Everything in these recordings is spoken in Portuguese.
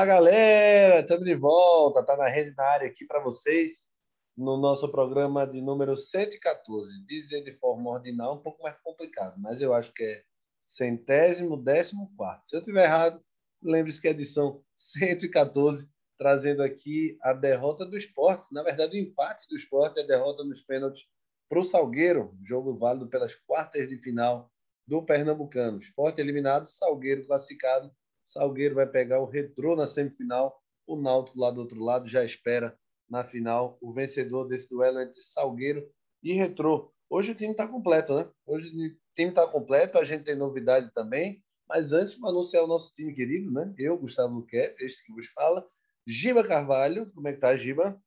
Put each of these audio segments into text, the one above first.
Fala galera, estamos de volta, tá na rede na área aqui para vocês no nosso programa de número 114. Dizer de forma ordinal é um pouco mais complicado, mas eu acho que é centésimo, décimo quarto. Se eu tiver errado, lembre-se que é edição 114, trazendo aqui a derrota do esporte, na verdade o empate do esporte, a derrota nos pênaltis para o Salgueiro, jogo válido pelas quartas de final do Pernambucano. Esporte eliminado, Salgueiro classificado. Salgueiro vai pegar o Retrô na semifinal. O Náutico lá do outro lado já espera na final o vencedor desse duelo entre Salgueiro e Retrô. Hoje o time está completo, né? Hoje o time está completo, a gente tem novidade também. Mas antes, vou anunciar o nosso time querido, né? Eu, Gustavo Luquet, este que vos fala. Giba Carvalho, como é que tá, Giba?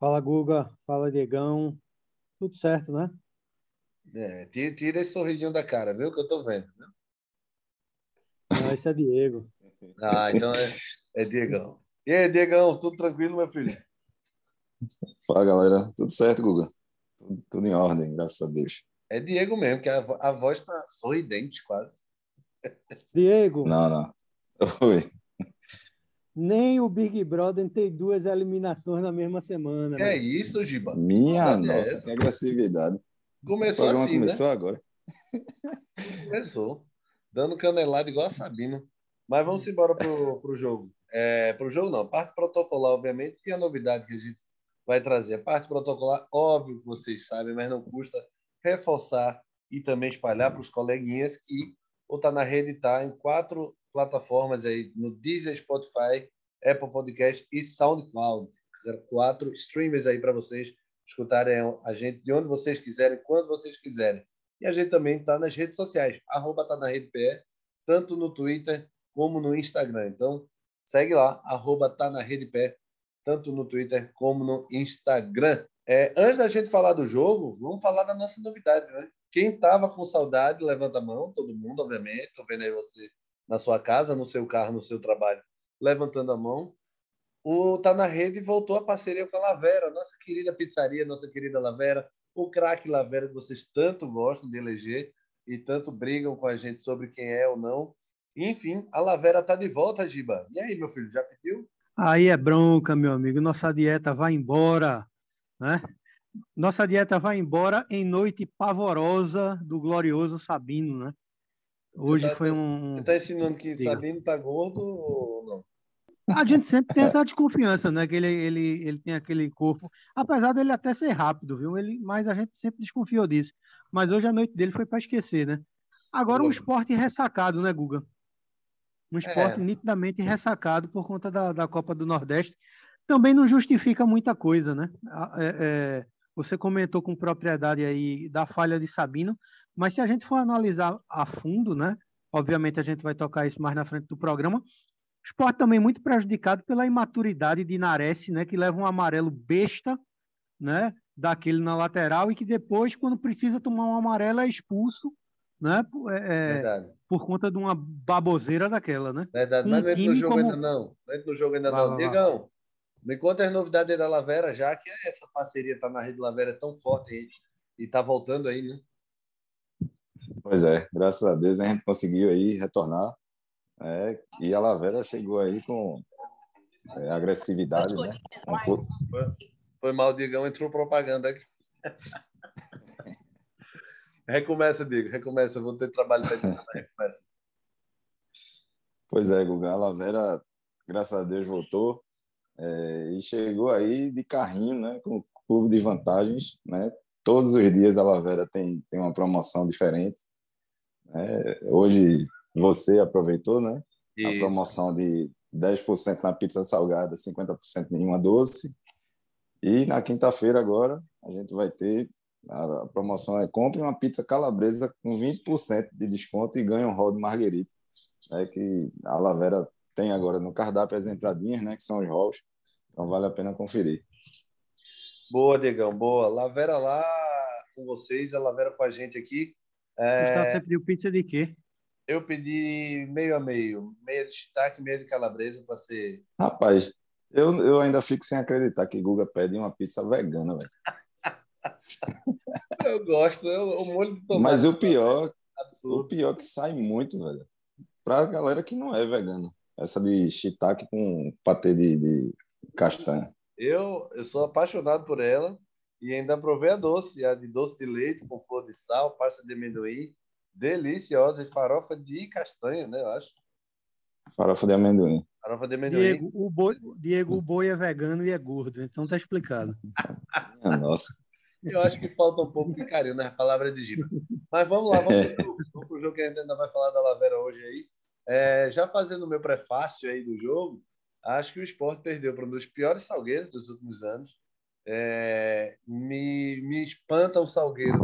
Fala, Guga. Fala, Diegão. Tudo certo, né? É, tira, tira esse sorrisinho da cara, viu? Que eu tô vendo. Né? Não, esse é Diego. ah, então é, é Diegão. E aí, Diegão, tudo tranquilo, meu filho? Fala, galera. Tudo certo, Guga? Tudo, tudo em ordem, graças a Deus. É Diego mesmo, que a, a voz tá sorridente quase. Diego. Não, não. Oi. Nem o Big Brother tem duas eliminações na mesma semana. É né? isso, Giba? Minha nossa, é que agressividade. Começou o programa assim, começou né? agora. Começou. Dando canelada igual a Sabino. Mas vamos embora pro, pro jogo. É, pro jogo não. Parte protocolar, obviamente, e a novidade que a gente vai trazer. A parte protocolar, óbvio que vocês sabem, mas não custa reforçar e também espalhar para os coleguinhas que o Tá na Rede está em quatro plataformas aí, no Deezer, Spotify, Apple Podcast e SoundCloud. Quatro streamers aí para vocês escutarem a gente de onde vocês quiserem, quando vocês quiserem. E a gente também está nas redes sociais, arroba tá na rede PE, tanto no Twitter como no Instagram. Então, segue lá, arroba tá na rede PE, tanto no Twitter como no Instagram. É, antes da gente falar do jogo, vamos falar da nossa novidade, né? Quem estava com saudade, levanta a mão, todo mundo, obviamente. Estou vendo aí você na sua casa, no seu carro, no seu trabalho, levantando a mão o Tá na Rede voltou a parceria com a Lavera, nossa querida pizzaria, nossa querida Lavera, o craque Lavera que vocês tanto gostam de eleger e tanto brigam com a gente sobre quem é ou não. Enfim, a Lavera tá de volta, Giba. E aí, meu filho, já pediu? Aí é bronca, meu amigo. Nossa dieta vai embora, né? Nossa dieta vai embora em noite pavorosa do glorioso Sabino, né? Hoje tá, foi um. Você está ensinando que Diga. Sabino tá gordo ou não? A gente sempre tem essa desconfiança, né? Que ele, ele, ele tem aquele corpo, apesar dele até ser rápido, viu? Ele, mas a gente sempre desconfiou disso. Mas hoje a noite dele foi para esquecer, né? Agora um esporte ressacado, né, Guga? Um esporte é. nitidamente ressacado por conta da, da Copa do Nordeste. Também não justifica muita coisa, né? É, é, você comentou com propriedade aí da falha de Sabino, mas se a gente for analisar a fundo, né? Obviamente a gente vai tocar isso mais na frente do programa esporte também muito prejudicado pela imaturidade de Nares, né, que leva um amarelo besta, né, daquele na lateral e que depois, quando precisa tomar um amarelo, é expulso, né, é, é por conta de uma baboseira daquela, né? Verdade, um mas não entra no jogo como... ainda não, não entra no jogo ainda não. Digão, me conta as novidades da Lavera, já que essa parceria tá na rede Lavera tão forte aí, e tá voltando aí, né? Pois é, graças a Deus a gente conseguiu aí retornar é, e a Lavera chegou aí com é, agressividade, né? Foi, foi mal, Digão, entrou propaganda aqui. recomeça, Diego, recomeça. Vou ter trabalho para recomeça. Pois é, Guga, a Lavera, graças a Deus, voltou é, e chegou aí de carrinho, né? Com clube de vantagens, né? Todos os dias a Lavera tem, tem uma promoção diferente. Né? Hoje você aproveitou, né? Isso. A promoção de 10% na pizza salgada, 50% em uma doce. E na quinta-feira agora a gente vai ter a promoção é compre uma pizza calabresa com 20% de desconto e ganhe um rol de marguerita. É que a Lavera tem agora no cardápio as entradinhas, né, que são os rolls. Então vale a pena conferir. Boa, Diegão, boa. Lavera lá com vocês, a Lavera com a gente aqui. É... Você pediu pizza de quê? Eu pedi meio a meio, meia de shiitake, meia de calabresa para ser. Rapaz, eu, eu ainda fico sem acreditar que Guga pede uma pizza vegana, velho. eu gosto, eu, o molho de tomate. Mas o pior, absurdo. o pior é que sai muito, velho. Pra galera que não é vegana. essa de shiitake com patê de, de castanha. Eu, eu sou apaixonado por ela e ainda provei a doce, a de doce de leite com flor de sal, pasta de amendoim, deliciosa e farofa de castanha, né, eu acho. Farofa de amendoim. Farofa de amendoim. Diego, o boi, Diego, o boi é vegano e é gordo, então tá explicado. Nossa. Eu acho que falta um pouco de carinho nas palavras de Giba. Mas vamos lá, vamos para o jogo que a gente ainda vai falar da Lavera hoje aí. É, já fazendo o meu prefácio aí do jogo, acho que o esporte perdeu para um dos piores salgueiros dos últimos anos. É, me, me espanta um salgueiro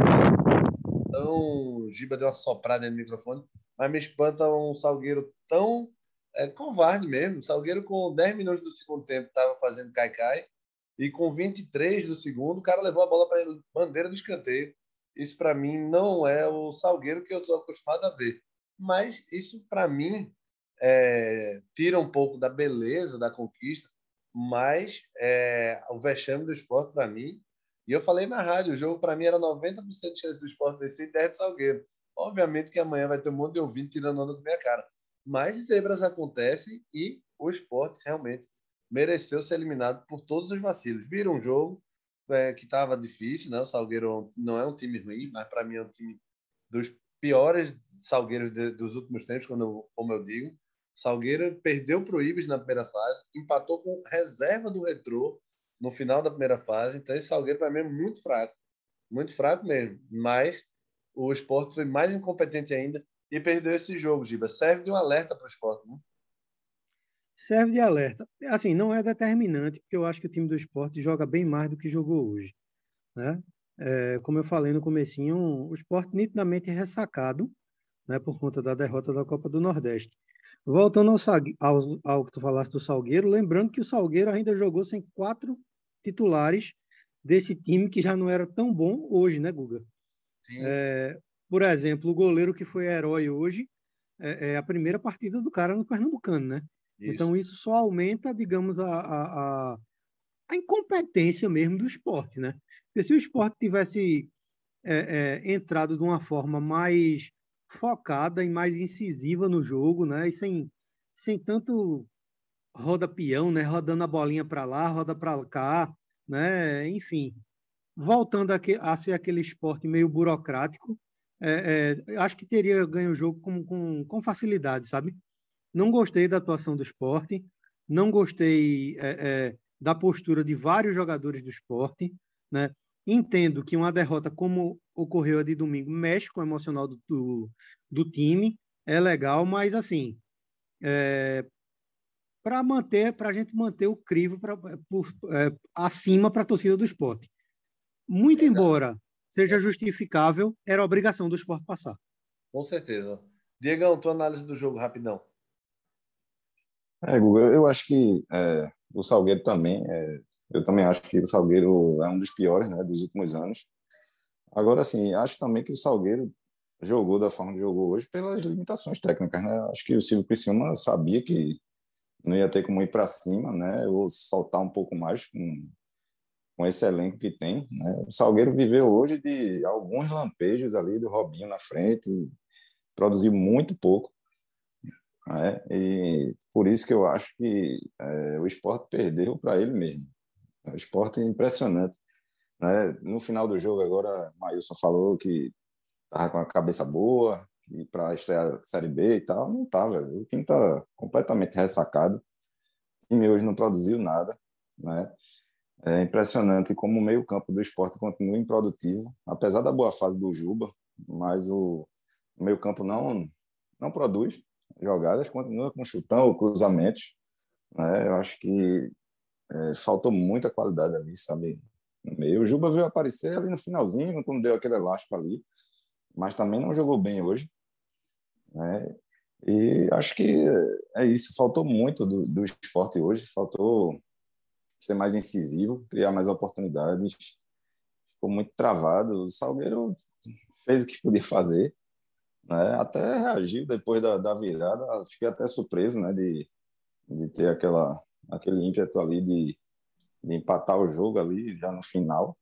tão. Giba deu uma soprada no microfone, mas me espanta um salgueiro tão é, covarde mesmo. Salgueiro, com 10 minutos do segundo tempo, estava fazendo cai-cai e com 23 do segundo, o cara levou a bola para a bandeira do escanteio. Isso, para mim, não é o Salgueiro que eu estou acostumado a ver. Mas isso, para mim, é, tira um pouco da beleza da conquista, mas é, o vexame do esporte, para mim, e eu falei na rádio, o jogo para mim era 90% de chance do esporte descer e 10 do Salgueiro. Obviamente que amanhã vai ter um monte de ouvinte tirando onda da minha cara. Mas zebras acontecem e o esporte realmente mereceu ser eliminado por todos os vacilos. Viram um jogo é, que estava difícil, né? O Salgueiro não é um time ruim, mas para mim é um time dos piores Salgueiros de, dos últimos tempos, quando eu, como eu digo. Salgueiro perdeu para o Ibis na primeira fase, empatou com reserva do Retrô no final da primeira fase. Então, esse Salgueiro, para mim, é muito fraco. Muito fraco mesmo. Mas o esporte foi mais incompetente ainda e perdeu esse jogo, Giba. Serve de um alerta para o esporte, né? serve de alerta. Assim, não é determinante, porque eu acho que o time do esporte joga bem mais do que jogou hoje. Né? É, como eu falei no comecinho, o esporte nitidamente ressacado né, por conta da derrota da Copa do Nordeste. Voltando ao, ao, ao que tu falaste do Salgueiro, lembrando que o Salgueiro ainda jogou sem quatro titulares desse time que já não era tão bom hoje, né, Guga? É, por exemplo, o goleiro que foi herói hoje é, é, a primeira partida do cara no Pernambucano, né? Isso. Então, isso só aumenta, digamos, a, a, a, incompetência mesmo do esporte, né? Porque se o esporte tivesse é, é, entrado de uma forma mais focada e mais incisiva no jogo, né? E sem, sem tanto roda peão, né? Rodando a bolinha para lá, roda para cá, né? Enfim, voltando a, que, a ser aquele esporte meio burocrático, é, é, acho que teria ganho o jogo com, com, com facilidade, sabe? Não gostei da atuação do esporte, não gostei é, é, da postura de vários jogadores do esporte. Né? Entendo que uma derrota como ocorreu a de domingo mexe com o emocional do, do, do time, é legal, mas assim, é, para manter, para a gente manter o crivo pra, por, é, acima para a torcida do esporte. Muito embora seja justificável, era obrigação do esporte passar. Com certeza. Diegão, tua análise do jogo, rapidão. É, Guga, eu acho que é, o Salgueiro também, é, eu também acho que o Salgueiro é um dos piores né, dos últimos anos. Agora, assim, acho também que o Salgueiro jogou da forma que jogou hoje pelas limitações técnicas, né? Acho que o Silvio Criciúma sabia que não ia ter como ir para cima, né? Ou soltar um pouco mais com, com esse elenco que tem, né? O Salgueiro viveu hoje de alguns lampejos ali do Robinho na frente, produziu muito pouco. Né? E por isso que eu acho que é, o esporte perdeu para ele mesmo. O esporte é impressionante. Né? No final do jogo, agora, Maílson falou que estava com a cabeça boa e para estrear a Série B e tal. Não estava. O time está completamente ressacado. O time hoje não produziu nada. Né? É impressionante como o meio-campo do esporte continua improdutivo, apesar da boa fase do Juba, mas o meio-campo não, não produz jogadas, continua com chutão, cruzamentos. Né? Eu acho que é, faltou muita qualidade ali, sabe? O Juba veio aparecer ali no finalzinho, quando deu aquele elástico ali, mas também não jogou bem hoje. Né? E acho que é isso. Faltou muito do, do esporte hoje, faltou ser mais incisivo, criar mais oportunidades. Ficou muito travado. O Salgueiro fez o que podia fazer, né? Até reagiu depois da, da virada, fiquei até surpreso, né, de, de ter aquela aquele ímpeto ali de, de empatar o jogo ali já no final.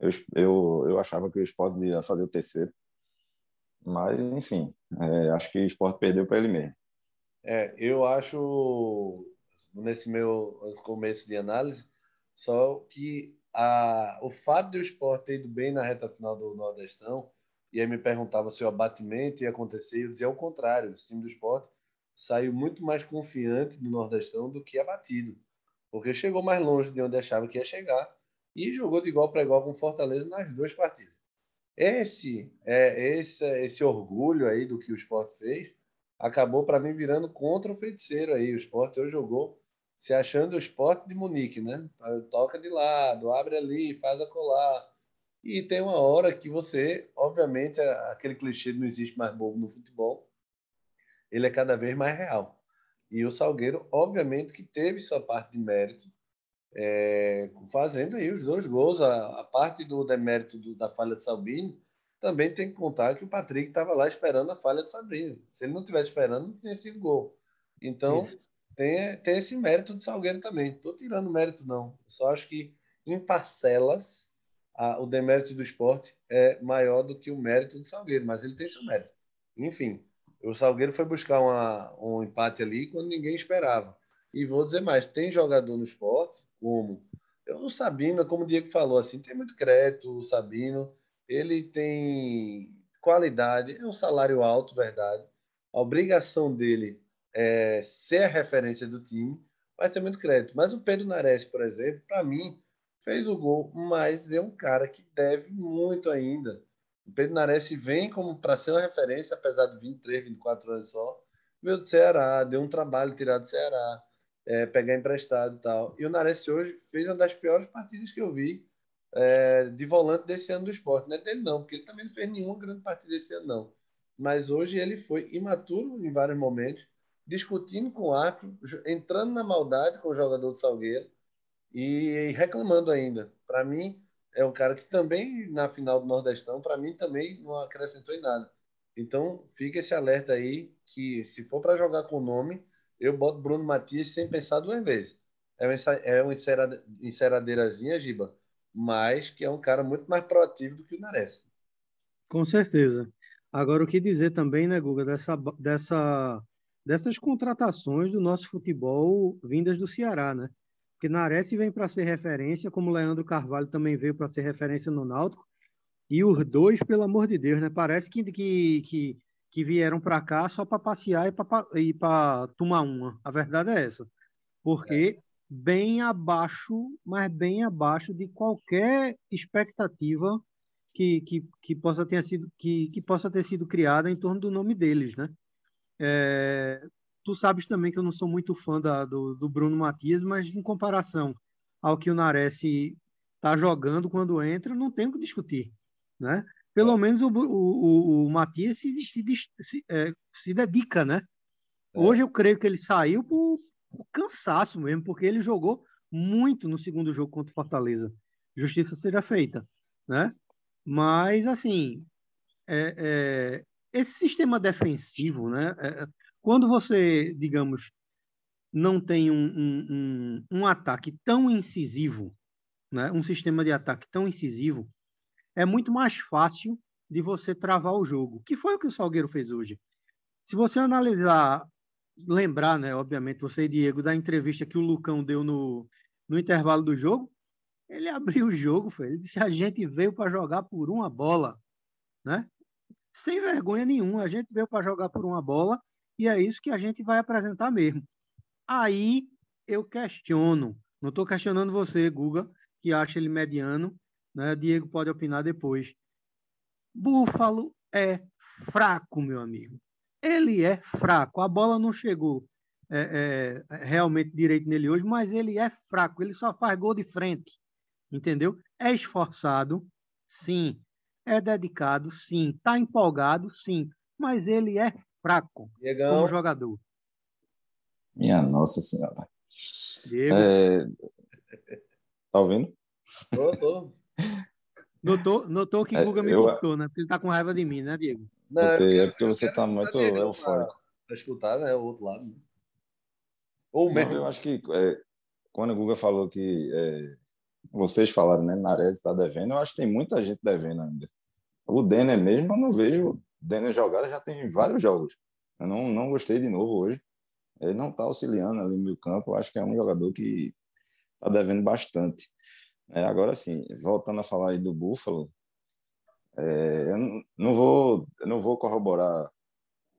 Eu, eu, eu achava que o Sport ia fazer o terceiro, mas enfim, é, acho que o Sport perdeu para ele mesmo. É, eu acho, nesse meu começo de análise, só que a, o fato de o esporte ter ido bem na reta final do Nordestão, e aí me perguntava se o abatimento ia acontecer, eu dizia o contrário, o time do esporte saiu muito mais confiante do Nordestão do que abatido, porque chegou mais longe de onde achava que ia chegar e jogou de igual para igual com Fortaleza nas duas partidas. Esse, é, esse, esse orgulho aí do que o esporte fez acabou para mim virando contra o feiticeiro aí. O esporte hoje jogou se achando o esporte de Munique, né? Toca de lado, abre ali, faz a colar. E tem uma hora que você, obviamente, aquele clichê não existe mais bobo no futebol, ele é cada vez mais real. E o Salgueiro, obviamente, que teve sua parte de mérito, é, fazendo aí os dois gols. A, a parte do demérito do, da falha de Sabino também tem que contar que o Patrick estava lá esperando a falha de Sabino. Se ele não tivesse esperando, não tinha sido gol. Então, tem, tem esse mérito de Salgueiro também. Estou tirando mérito, não. Só acho que em parcelas a, o demérito do esporte é maior do que o mérito do Salgueiro, mas ele tem seu mérito. Enfim, o Salgueiro foi buscar uma, um empate ali quando ninguém esperava. E vou dizer mais: tem jogador no esporte, como o Sabino, como o Diego falou, assim, tem muito crédito. O Sabino, ele tem qualidade, é um salário alto, verdade. A obrigação dele é ser a referência do time, mas tem muito crédito. Mas o Pedro Nares, por exemplo, para mim, fez o gol, mas é um cara que deve muito ainda. O Pedro Nares vem como para ser uma referência, apesar de 23, 24 anos só. Veio do Ceará, deu um trabalho tirado do Ceará, é, pegar emprestado e tal. E o Nares hoje fez uma das piores partidas que eu vi é, de volante desse ano do esporte. Não é dele, não, porque ele também não fez nenhuma grande partida esse ano, não. Mas hoje ele foi imaturo em vários momentos, discutindo com o árbitro, entrando na maldade com o jogador do Salgueiro e reclamando ainda. Para mim, é um cara que também, na final do Nordestão, para mim também não acrescentou em nada. Então, fica esse alerta aí que se for para jogar com o nome, eu boto Bruno Matias sem pensar duas vezes. É uma, é enceradeirazinha, Giba, mas que é um cara muito mais proativo do que o Nares. Com certeza. Agora, o que dizer também, né, Guga, dessa, dessa, dessas contratações do nosso futebol vindas do Ceará, né? Porque Nares vem para ser referência, como Leandro Carvalho também veio para ser referência no Náutico. E os dois, pelo amor de Deus, né? Parece que, que, que, que vieram para cá só para passear e para tomar uma. A verdade é essa. Porque é. bem abaixo, mas bem abaixo de qualquer expectativa que, que, que, possa, ter sido, que, que possa ter sido criada em torno do nome deles, né? É, tu sabes também que eu não sou muito fã da, do, do Bruno Matias, mas em comparação ao que o Nares está jogando quando entra, não tem o que discutir, né? Pelo é. menos o, o, o, Matias se, se, se, é, se dedica, né? É. Hoje eu creio que ele saiu por, por, cansaço mesmo, porque ele jogou muito no segundo jogo contra o Fortaleza. Justiça seja feita, né? Mas, assim, é, é, esse sistema defensivo, né? É, quando você, digamos, não tem um, um, um, ataque tão incisivo, né? um sistema de ataque tão incisivo, é muito mais fácil de você travar o jogo, que foi o que o Salgueiro fez hoje. Se você analisar, lembrar, né, obviamente, você e Diego, da entrevista que o Lucão deu no, no intervalo do jogo, ele abriu o jogo, foi. ele disse: a gente veio para jogar por uma bola, né? Sem vergonha nenhuma, a gente veio para jogar por uma bola e é isso que a gente vai apresentar mesmo. Aí eu questiono, não estou questionando você, Guga, que acha ele mediano, né? Diego pode opinar depois. Búfalo é fraco, meu amigo. Ele é fraco. A bola não chegou é, é, realmente direito nele hoje, mas ele é fraco. Ele só faz gol de frente, entendeu? É esforçado, sim. É dedicado, sim. Está empolgado, sim. Mas ele é fraco Diegão. como jogador. Minha Nossa Senhora. Diego. É... Tá ouvindo? Tô, tô. Notou, notou que o é, Guga me eu... botou, né? Porque ele tá com raiva de mim, né, Diego? Não, Botei, é porque você tá muito eufórico. Para escutar, né? O outro lado. Né? Ou mesmo. eu acho que é, quando o Guga falou que é, vocês falaram, né? Nares está devendo, eu acho que tem muita gente devendo ainda. O Denner mesmo, eu não vejo Denner jogada já tem vários jogos. Eu não, não gostei de novo hoje. Ele não está auxiliando ali no meio campo. Eu acho que é um jogador que está devendo bastante. É, agora sim, voltando a falar aí do Buffalo, é, eu não vou, eu não vou corroborar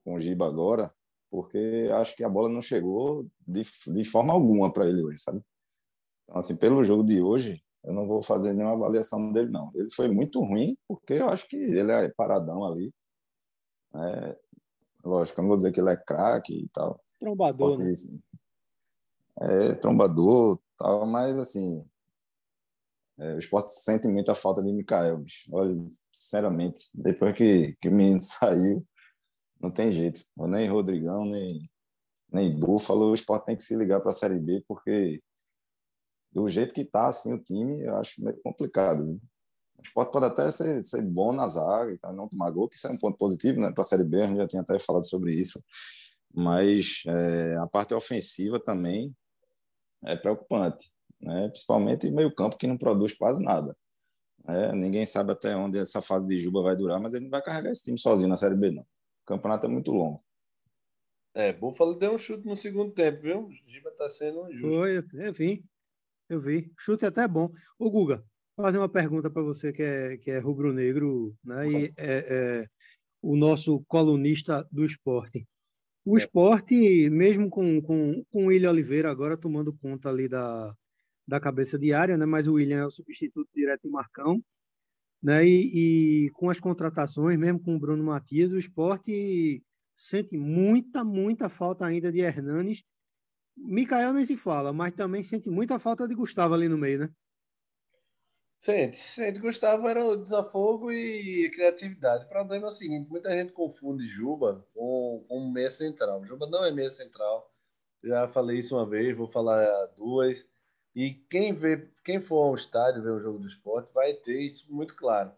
com o Giba agora, porque acho que a bola não chegou de, de forma alguma para ele hoje, sabe? Então, assim, pelo jogo de hoje, eu não vou fazer nenhuma avaliação dele, não. Ele foi muito ruim, porque eu acho que ele é paradão ali. É, lógico, eu não vou dizer que ele é craque e tal. Trombador, né? É, trombador, tal, mas assim, é, o esporte sente muita falta de Mikael, bicho. Olha, sinceramente, depois que, que o menino saiu, não tem jeito. Nem Rodrigão, nem, nem Búfalo, o esporte tem que se ligar para a Série B, porque do jeito que está assim, o time, eu acho meio complicado. Viu? O esporte pode até ser, ser bom na zaga, tá? não tomar gol, que isso é um ponto positivo né? para a Série B, a gente já tinha até falado sobre isso. Mas é, a parte ofensiva também é preocupante, né? principalmente meio campo que não produz quase nada. É, ninguém sabe até onde essa fase de Juba vai durar, mas ele não vai carregar esse time sozinho na Série B, não. O campeonato é muito longo. É, Buffalo deu um chute no segundo tempo, viu? Giba está sendo justo. Foi, enfim. Eu vi. Chute até bom. Ô, Guga, fazer uma pergunta para você que é, que é rubro-negro, né? E é, é, o nosso colunista do esporte. O é. esporte, mesmo com, com, com o William Oliveira agora tomando conta ali da, da cabeça de área, né? Mas o William é o substituto direto do Marcão, né? E, e com as contratações, mesmo com o Bruno Matias, o esporte sente muita, muita falta ainda de Hernanes Micael nem se fala, mas também sente muita falta de Gustavo ali no meio, né? Sente, sente. Gustavo era o desafogo e criatividade. O problema é o seguinte: muita gente confunde Juba com, com meia central. Juba não é meia central. Já falei isso uma vez, vou falar duas. E quem vê, quem for ao estádio ver o jogo do esporte vai ter isso muito claro.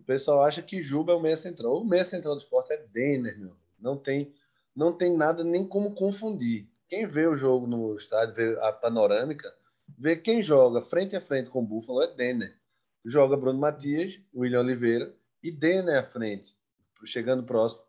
O pessoal acha que Juba é o meia central. O meia central do esporte é Denner, meu. Não tem, não tem nada nem como confundir. Quem vê o jogo no estádio, vê a panorâmica, vê quem joga frente a frente com o Buffalo é Denner. Joga Bruno Matias, William Oliveira e Denner à frente, chegando próximo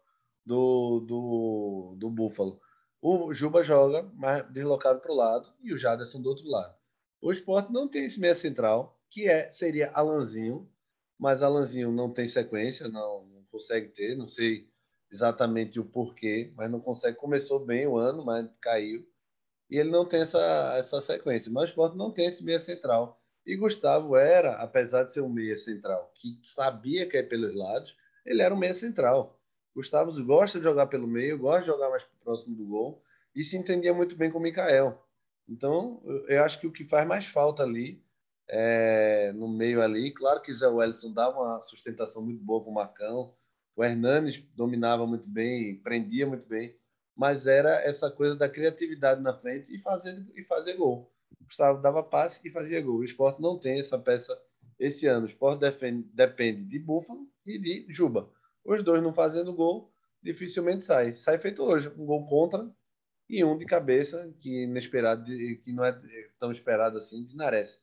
do, do, do Buffalo. O Juba joga mais deslocado para o lado e o Jaderson do outro lado. O esporte não tem esse meia central, que é seria Alanzinho, mas Alanzinho não tem sequência, não, não consegue ter, não sei exatamente o porquê, mas não consegue. Começou bem o ano, mas caiu. E ele não tem essa, essa sequência. Mas o esporte não tem esse meia central. E Gustavo era, apesar de ser um meia central, que sabia que é pelos lados, ele era um meia central. Gustavo gosta de jogar pelo meio, gosta de jogar mais próximo do gol e se entendia muito bem com o Mikael. Então, eu acho que o que faz mais falta ali, é, no meio ali, claro que Zé Wellison dá uma sustentação muito boa com o Marcão, o Hernanes dominava muito bem, prendia muito bem, mas era essa coisa da criatividade na frente e fazer, e fazer gol. Gustavo dava passe e fazia gol. O esporte não tem essa peça esse ano. O esporte defende, depende de Búfalo e de Juba. Os dois não fazendo gol, dificilmente sai. Sai feito hoje, um gol contra e um de cabeça, que inesperado, que não é tão esperado assim, de Nares.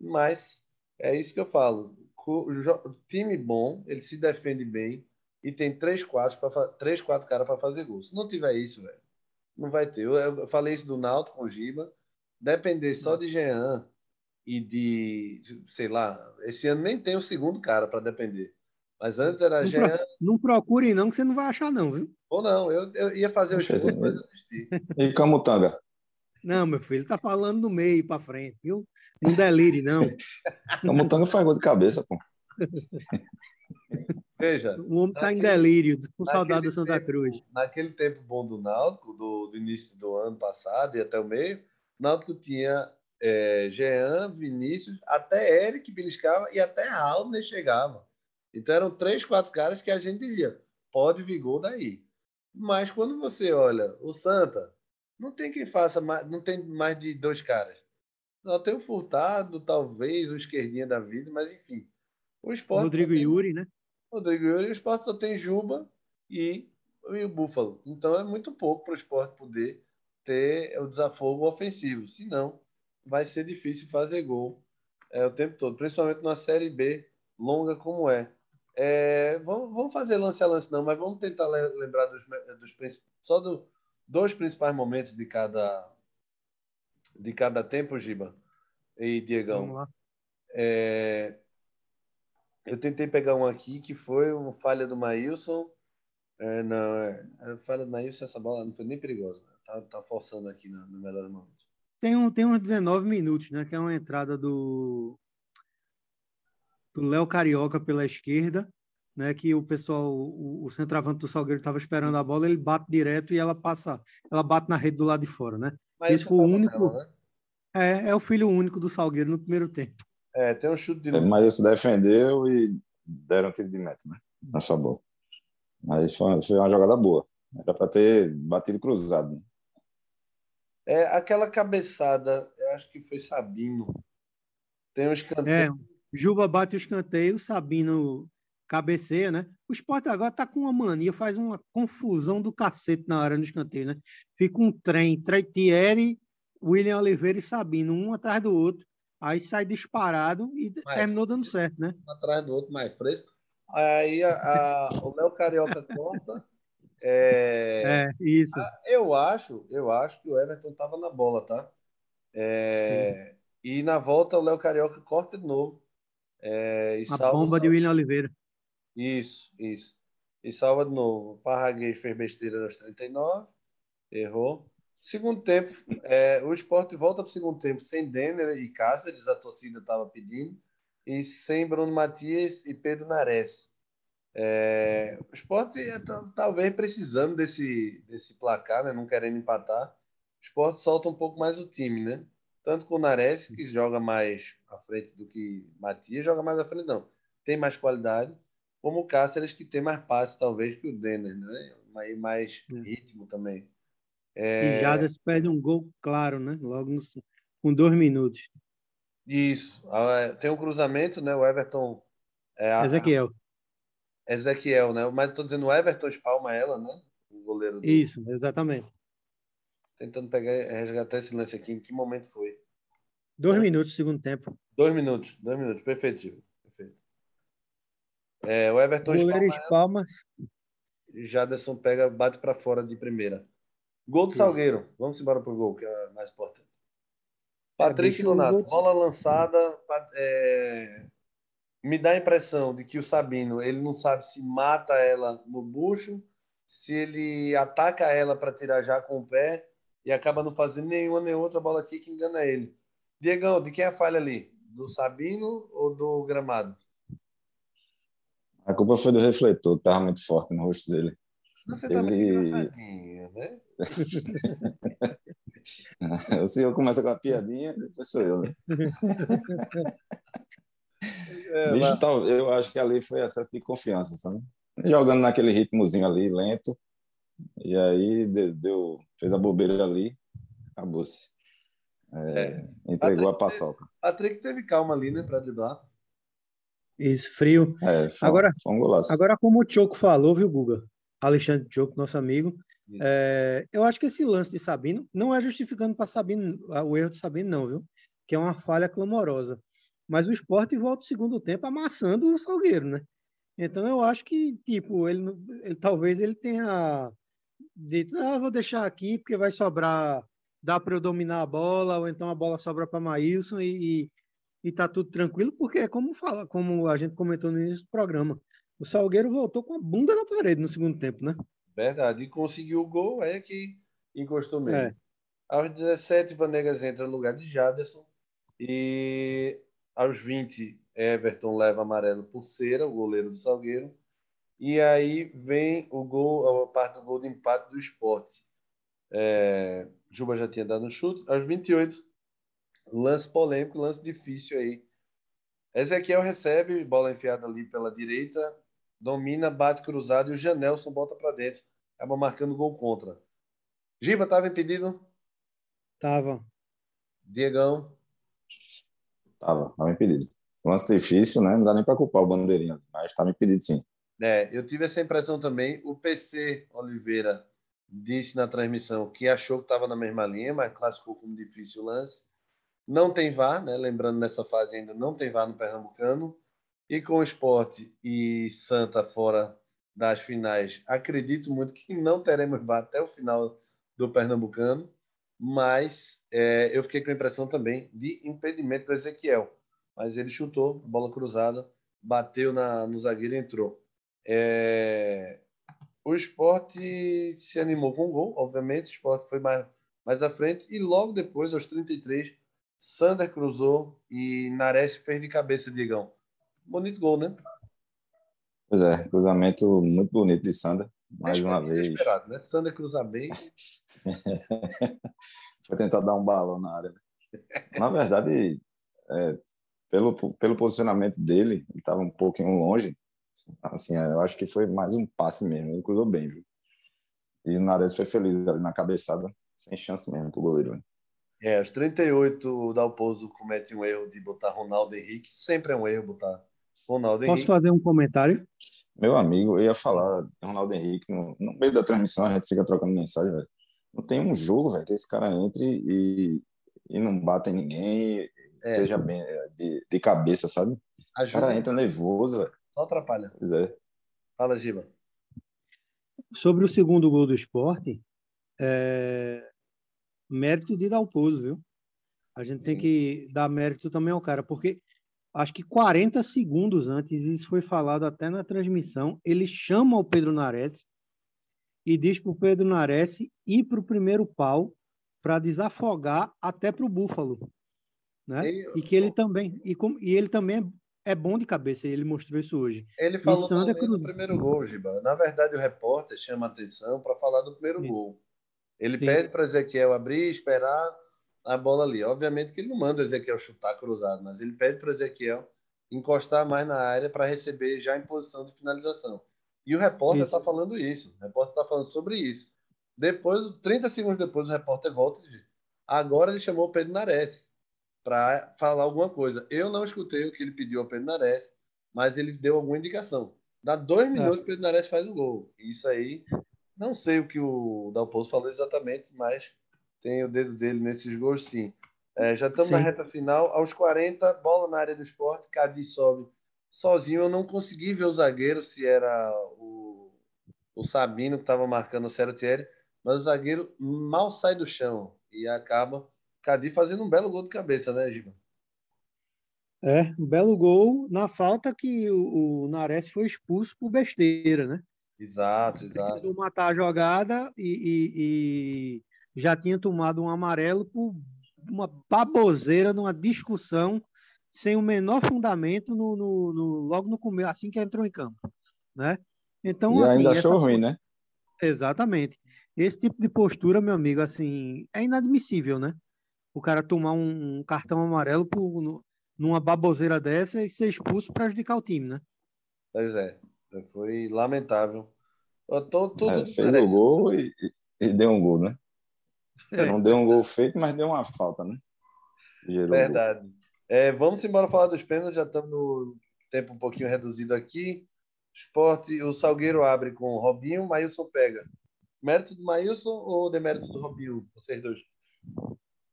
Mas é isso que eu falo. O time bom, ele se defende bem, e tem três, quatro, pra, três quatro caras para fazer gol. Se não tiver isso, velho, não vai ter. Eu, eu falei isso do Náutico com o Giba. Depender só de Jean e de, sei lá, esse ano nem tem o segundo cara para depender. Mas antes era não Jean. Pro, não procure, não, que você não vai achar, não, viu? Ou não, eu, eu ia fazer o estudo, mas eu. E Camutanga? Não, meu filho, tá falando no meio para frente, viu? Não delire, não. Camutanga faz gol de cabeça, pô. Veja, o homem está em delírio, com saudade do Santa tempo, Cruz. Naquele tempo bom do Náutico, do, do, início do ano passado e até o meio, o Náutico tinha é, Jean, Vinícius, até Eric beliscava e até Raul chegava. Então eram três, quatro caras que a gente dizia, pode vir gol daí. Mas quando você olha o Santa, não tem quem faça mais, não tem mais de dois caras. Só tem o Furtado, talvez, o esquerdinha da vida, mas enfim. O esporte Rodrigo tem... Yuri, né? Rodrigo Yuri, o esporte só tem Juba e, e o Búfalo. Então é muito pouco para o esporte poder ter o desafogo ofensivo. Senão, vai ser difícil fazer gol é, o tempo todo, principalmente numa Série B longa como é. é vamos, vamos fazer lance a lance, não, mas vamos tentar lembrar dos, dos só do, dois principais momentos de cada de cada tempo, Giba e Diegão. Vamos lá. É, eu tentei pegar um aqui que foi uma falha do Maílson. É, não, é, a falha do Maílson, essa bola não foi nem perigosa. Tá, tá forçando aqui no, no melhor momento. Tem, um, tem uns 19 minutos, né? Que é uma entrada do do Léo Carioca pela esquerda, né? Que o pessoal, o, o centroavante do Salgueiro estava esperando a bola, ele bate direto e ela passa, ela bate na rede do lado de fora, né? Mas Esse foi o único. Nela, né? É, é o filho único do Salgueiro no primeiro tempo. É, tem um chute de É, Mas isso defendeu e deram um tiro de meta, né? Nessa bola. Mas foi, foi uma jogada boa. Era para ter batido cruzado. Né? É, aquela cabeçada, eu acho que foi Sabino. Tem um É, escanteio. Juba bate o escanteio, Sabino cabeceia, né? O Sport agora tá com uma mania, faz uma confusão do cacete na hora no escanteio, né? Fica um trem, Tre- Thierry, William Oliveira e Sabino, um atrás do outro. Aí sai disparado e Mas- terminou dando certo, né? um atrás do outro mais fresco. Aí a- a- o Léo Carioca corta. É, É, isso. eu acho, eu acho que o Everton estava na bola, tá? É, e na volta o Léo Carioca corta de novo. É, e a salva o bomba de Sal- William Oliveira. Isso, isso. E salva de novo. Parraguês fez besteira aos 39, errou. Segundo tempo, é, o esporte volta para o segundo tempo sem Denner e Cáceres, a torcida estava pedindo, e sem Bruno Matias e Pedro Nares. É, o esporte é, ta- talvez precisando desse, desse placar, né, não querendo empatar. O esporte solta um pouco mais o time, né? Tanto com o Nares, que joga mais à frente do que Matias, joga mais à frente, não. Tem mais qualidade como o Cáceres, que tem mais passe, talvez, que o Denner, né? E mais É. ritmo também. E Jadas perde um gol claro, né? Logo nos- com dois minutos. Isso. Ah, Tem um cruzamento, né? O Everton. É, a- Ezequiel. Ezequiel, né? Mas estou dizendo o Everton espalma ela, né? O goleiro do... Isso, exatamente. Tentando pegar, resgatar esse lance aqui. Em que momento foi? Dois minutos, segundo tempo. Dois minutos. Dois minutos. Perfeito, Gil. Perfeito. É, o Everton Goleiro espalma espalma. Jaderson pega, bate para fora de primeira. Gol do Isso. Salgueiro. Vamos embora pro gol, que é mais importante. Patrick bicho, Donato, o gol do- bola lançada. é, Me dá a impressão de que o Sabino ele não sabe se mata ela no bucho, se ele ataca ela para tirar já com o pé e acaba não fazendo nenhuma nem outra bola aqui que engana ele. Diegão, de quem é a falha ali? Do Sabino ou do gramado? A culpa foi do refletor, que estava muito forte no rosto dele. Você tá muito Ele- engraçadinho, né? O senhor começa com a piadinha, depois sou eu. Né? É, Bicho, tal- eu acho que ali foi excesso de confiança, sabe? Jogando naquele ritmozinho ali, lento. E aí de- deu, fez a bobeira ali, acabou-se. É, entregou a paçoca. Patrick teve calma ali, né, para driblar. Isso, frio. É, foi, Agora- foi um golaço. Agora, como o Choco falou, viu, Guga? Alexandre Choco, nosso amigo. É, eu acho que esse lance de Sabino não é justificando para Sabino o erro de Sabino, não, viu? Que é uma falha clamorosa. Mas o esporte volta o segundo tempo amassando o Salgueiro, né? Então eu acho que, tipo, ele, ele talvez ele tenha dito, ah, vou deixar aqui porque vai sobrar, dá para eu dominar a bola, ou então a bola sobra para Maílson e, e, e tá tudo tranquilo, porque é como fala, como a gente comentou no início do programa, o Salgueiro voltou com a bunda na parede no segundo tempo, né? Verdade. E conseguiu o gol, é que encostou mesmo. É. Aos 17, Vanegas entra no lugar de Jaderson. E aos 20, Everton leva amarelo por cera, o goleiro do Salgueiro. E aí vem o gol, a parte do gol de empate do esporte. É, Juba já tinha dado um chute. Aos 28, lance polêmico, lance difícil aí. Ezequiel recebe, bola enfiada ali pela direita, domina, bate cruzado e o Janelson bota para dentro. Acaba marcando gol contra. Giba estava impedido? Tava. Diegão. Tava, tava impedido. Lance difícil, né? Não dá nem para culpar o bandeirinha, mas estava impedido sim. É, eu tive essa impressão também. O PC Oliveira disse na transmissão que achou que estava na mesma linha, mas classificou como difícil o lance. Não tem VAR, né? Lembrando nessa fase ainda não tem VAR no Pernambucano. E com o esporte e Santa fora das finais, acredito muito que não teremos VAR até o final do Pernambucano, mas é, eu fiquei com a impressão também de impedimento do Ezequiel. Mas ele chutou, bola cruzada, bateu na, no zagueiro e entrou. É, o esporte se animou com o gol, obviamente, o esporte foi mais, mais à frente, e logo depois, aos 33, Sander cruzou e Nares fez de cabeça, Digão. Bonito gol, né? Pois é, cruzamento muito bonito de Sander, mais uma vez. Né? Sander cruzar bem. Foi tentar dar um balão na área. Na verdade, é, pelo, pelo posicionamento dele, ele estava um pouquinho longe. Assim, eu acho que foi mais um passe mesmo. Ele cruzou bem, viu? E o Nares foi feliz ali na cabeçada, sem chance mesmo pro goleiro. Viu? É, aos 38, o Dalpozo comete um erro de botar Ronaldo Henrique. Sempre é um erro botar Ronaldo Henrique. Posso fazer um comentário? Meu amigo, eu ia falar Ronaldo Henrique. No, no meio da transmissão, a gente fica trocando mensagem, velho. Não tem um jogo, velho, que esse cara entre e, e não bate em ninguém, é. esteja bem é, de, de cabeça, sabe? Ajuda. O cara entra nervoso, velho. Só atrapalha. Pois é. Fala, Giba. Sobre o segundo gol do esporte, é mérito de Dalpozo, viu? A gente tem que dar mérito também ao cara, porque acho que 40 segundos antes, isso foi falado até na transmissão, ele chama o Pedro Nares e diz para o Pedro Nares ir para o primeiro pau para desafogar até para o Búfalo. Né? E, e que ele também e, com, e ele também é bom de cabeça, ele mostrou isso hoje. Ele falou também Cruz... do primeiro gol, Giba. Na verdade, o repórter chama atenção para falar do primeiro Sim. gol. Ele Sim. pede para Ezequiel abrir, esperar a bola ali. Obviamente que ele não manda o Ezequiel chutar cruzado, mas ele pede para Ezequiel encostar mais na área para receber já em posição de finalização. E o repórter está falando isso. O repórter está falando sobre isso. Depois, 30 segundos depois, o repórter volta e diz: agora ele chamou o Pedro Nares para falar alguma coisa. Eu não escutei o que ele pediu ao Pedro Nares, mas ele deu alguma indicação. Dá dois é. minutos, o Pedro Nares faz o gol. Isso aí não sei o que o Dalpozo falou exatamente, mas tem o dedo dele nesses gols, sim. É, já estamos sim. na reta final. Aos 40, bola na área do esporte, Cadiz sobe sozinho. Eu não consegui ver o zagueiro, se era o, o Sabino que estava marcando o Seratieri, mas o zagueiro mal sai do chão e acaba Cadiz fazendo um belo gol de cabeça, né, Giba? É, um belo gol na falta que o, o Nares foi expulso por besteira, né? Exato, exato. Precisou matar a jogada e, e, e, já tinha tomado um amarelo por uma baboseira numa discussão sem o menor fundamento no, no, no logo no começo, assim que entrou em campo, né? Então, e assim, ainda achou essa... ruim, né? Exatamente. Esse tipo de postura, meu amigo, assim, é inadmissível, né? O cara tomar um, um cartão amarelo por numa baboseira dessa e ser expulso para prejudicar o time, né? Pois é. Foi lamentável. Tô, tudo é, fez o gol e, e, deu um gol, né? É. Não deu um gol feito, mas deu uma falta, né? Gerou Verdade. É, vamos embora falar dos pênaltis, já estamos no tempo um pouquinho reduzido aqui. Esporte, o Salgueiro abre com o Robinho, Maílson pega. Mérito do Maílson ou demérito do Robinho? Vocês dois.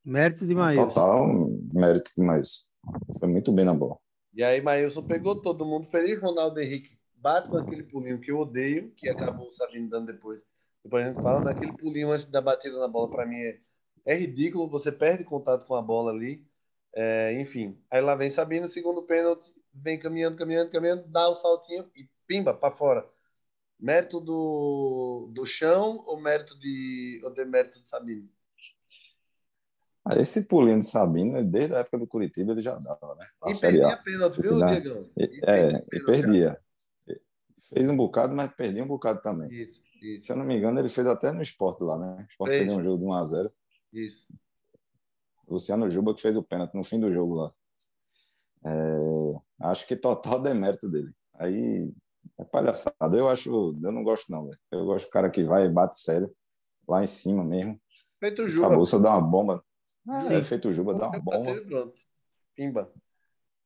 Mérito de Maílson. Total mérito de Maílson. Foi muito bem na bola. E aí, Maílson pegou todo mundo feliz. Ronaldo Henrique bate com aquele pulinho que eu odeio, que acabou o Sabino dando depois. Depois a gente fala, naquele pulinho antes da batida na bola, para mim é, é ridículo. Você perde contato com a bola ali. É, enfim, aí lá vem Sabino, segundo pênalti, vem caminhando, caminhando, caminhando, dá o saltinho e pimba, para fora. Mérito do, do chão ou mérito de ou demérito de Sabino? Ah, esse pulinho de Sabino, desde a época do Curitiba, ele já dava, né? A e perdia pênalti, viu, Diego? É, e perdia. Fez um bocado, mas perdeu um bocado também. Isso, isso. Se eu não me engano, ele fez até no esporte lá, né? O esporte perdeu um jogo de 1x0. Isso. Luciano Juba que fez o pênalti no fim do jogo lá. É, acho que total demérito dele. Aí é palhaçada. Eu acho, eu não gosto não, véio. Eu gosto do cara que vai e bate sério lá em cima mesmo. Feito o Juba. Acabou, só dá uma bomba. Ah, é, feito o Juba, dá uma bomba. Pronto. Pimba.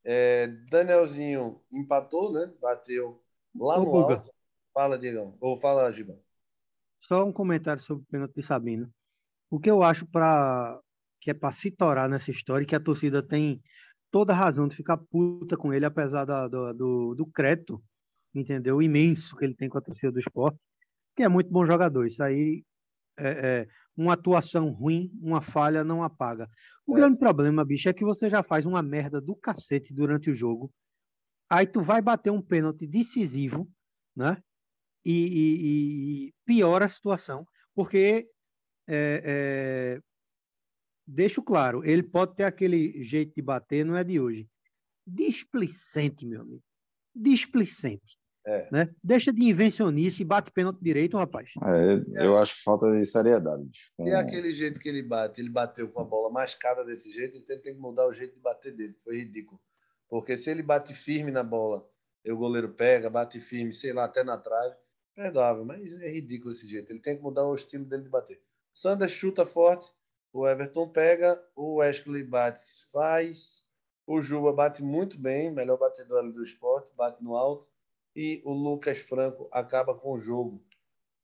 É, Danielzinho empatou, né? Bateu Lá no alto. Fala, Diegão. Ou fala, Giba. Só um comentário sobre o pênalti de Sabino. O que eu acho para que é para se torar nessa história que a torcida tem toda a razão de ficar puta com ele, apesar da, do, do, do crédito, entendeu? Imenso que ele tem com a torcida do esporte, que é muito bom jogador. Isso aí é, é, uma atuação ruim, uma falha não apaga. O É. grande problema, bicho, é que você já faz uma merda do cacete durante o jogo. Aí tu vai bater um pênalti decisivo, né? E, e- e piora a situação, porque é, é, deixo claro, ele pode ter aquele jeito de bater, não é de hoje. Displicente, meu amigo. Displicente. É. Né? Deixa de invencionice e bate pênalti direito, rapaz. É, eu acho falta de seriedade. Com- E é aquele jeito que ele bate, ele bateu com a bola mascada desse jeito, então ele tem que mudar o jeito de bater dele. Foi ridículo. Porque se ele bate firme na bola, e o goleiro pega, bate firme, sei lá, até na trave, perdoável, mas é ridículo esse jeito. Ele tem que mudar o estilo dele de bater. Sanders chuta forte, o Everton pega, o Wesley bate, faz, o Juba bate muito bem, melhor batedor ali do esporte, bate no alto, e o Lucas Franco acaba com o jogo.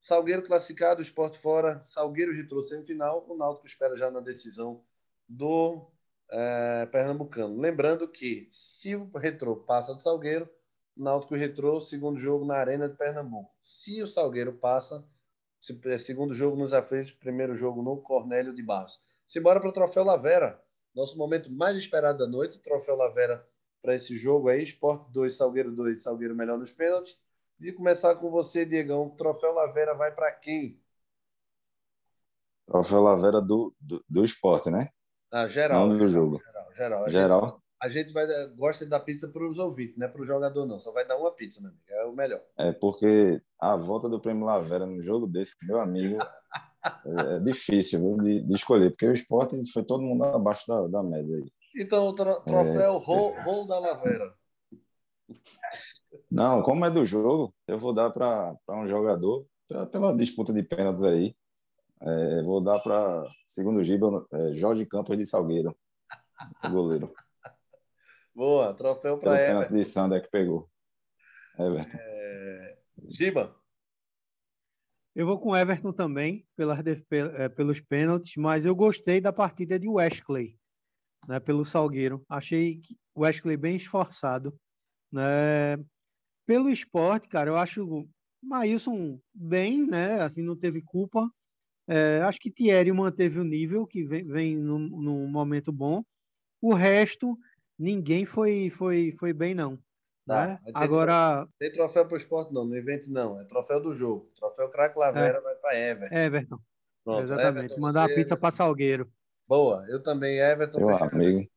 Salgueiro classificado, Esporte fora. Salgueiro retrô semifinal. O Náutico espera já na decisão do eh, Pernambucano. Lembrando que se o retrô passa do Salgueiro, Náutico e retrô, segundo jogo na Arena de Pernambuco. Se o Salgueiro passa, é, segundo jogo nos aflitos, primeiro jogo no Cornélio de Barros. Simbora para o Troféu Lavera. Nosso momento mais esperado da noite, Troféu Lavera para esse jogo aí. Esporte 2, Salgueiro 2, Salgueiro melhor nos pênaltis. De começar com você, Diegão, o troféu Lavera vai para quem? Troféu Lavera do, do, do esporte, né? Ah, geral. Não do jogo. Geral, geral. Geral. A gente vai, gosta de dar pizza para os ouvintes, não é para o jogador, não. Só vai dar uma pizza, meu amigo. É o melhor. É porque a volta do Prêmio Lavera no jogo desse, meu amigo, é, é difícil viu, de, de escolher, porque o esporte foi todo mundo abaixo da, da média aí. Então, o tro- troféu Rol, Rol da Lavera. Não, como é do jogo, eu vou dar para um jogador, pela, pela disputa de pênaltis aí. É, vou dar para, segundo o Giba, é, Jorge Campos de Salgueiro, goleiro. Boa, troféu para pênalti Everton. de Sander que pegou. Everton. Giba. Eu vou com o Everton também, pelas eh, pelos pênaltis, mas eu gostei da partida de Wesley, né, pelo Salgueiro. Achei que o Wesley bem esforçado. Né? Pelo esporte, cara, eu acho o Maílson bem, né? Assim, não teve culpa. Eh, acho que Thierry manteve o nível, que vem, vem num, num momento bom. O resto, ninguém foi, foi, foi bem, não. Tá, né? ter Agora, Tem troféu para o esporte, não. No evento, não. É troféu do jogo. Troféu Craque Lavera vai para Everton. Everton, Pronto, exatamente. Everton, Mandar você- a pizza para Salgueiro. Boa. Eu também, Everton. Meu fechado. amigo.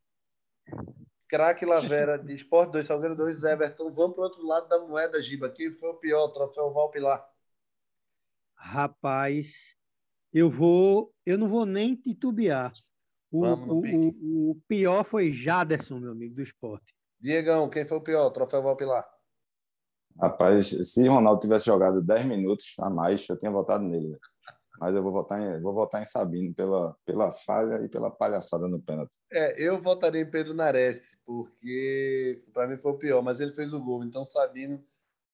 Craque Lavera de Esporte 2, Salgueiro 2, Everton. Vamos para o outro lado da moeda, Giba. Quem foi o pior? Troféu Valpilar. Rapaz, eu vou, eu não vou nem titubear. O, o, o, o pior foi Jaderson, meu amigo, do esporte. Diegão, quem foi o pior? Troféu Valpilar. Rapaz, se Ronaldo tivesse jogado 10 minutos a mais, eu tinha votado nele. Mas eu vou votar em, vou votar em Sabino pela, pela falha e pela palhaçada no pênalti. É, eu votaria em Pedro Nares, porque para mim foi o pior, mas ele fez o gol. Então, Sabino,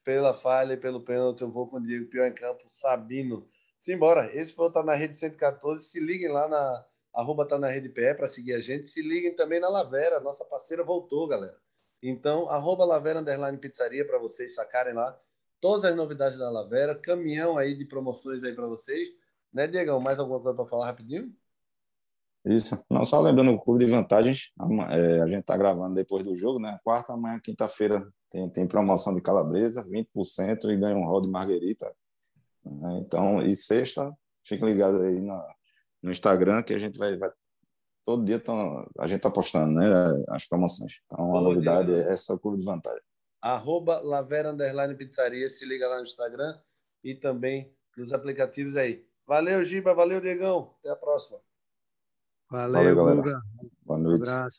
pela falha e pelo pênalti, eu vou com o Diego, pior em campo, Sabino. Simbora, esse foi o Tá na Rede 114. Se liguem lá na arroba Tá na Rede PE para seguir a gente. Se liguem também na Lavera, nossa parceira voltou, galera. Então, arroba Lavera Underline Pizzaria para vocês sacarem lá todas as novidades da Lavera, caminhão aí de promoções aí para vocês. Né, Diegão? Mais alguma coisa para falar rapidinho? Isso. Não, só lembrando o clube de vantagens, é, a gente está gravando depois do jogo, né? Quarta, amanhã, quinta-feira, tem, tem promoção de calabresa, 20% e ganha um rol de marguerita. né? Então, e sexta, fiquem ligados aí na, no Instagram, que a gente vai. vai- todo dia tão, a gente está postando né, as promoções. Então, a novidade é essa, o clube de vantagem. arroba Lavera Underline Pizzaria, se liga lá no Instagram e também nos aplicativos aí. Valeu, Giba, valeu, Diegão. Até a próxima. Valeu, Valeu. Boa Um noite. abraço.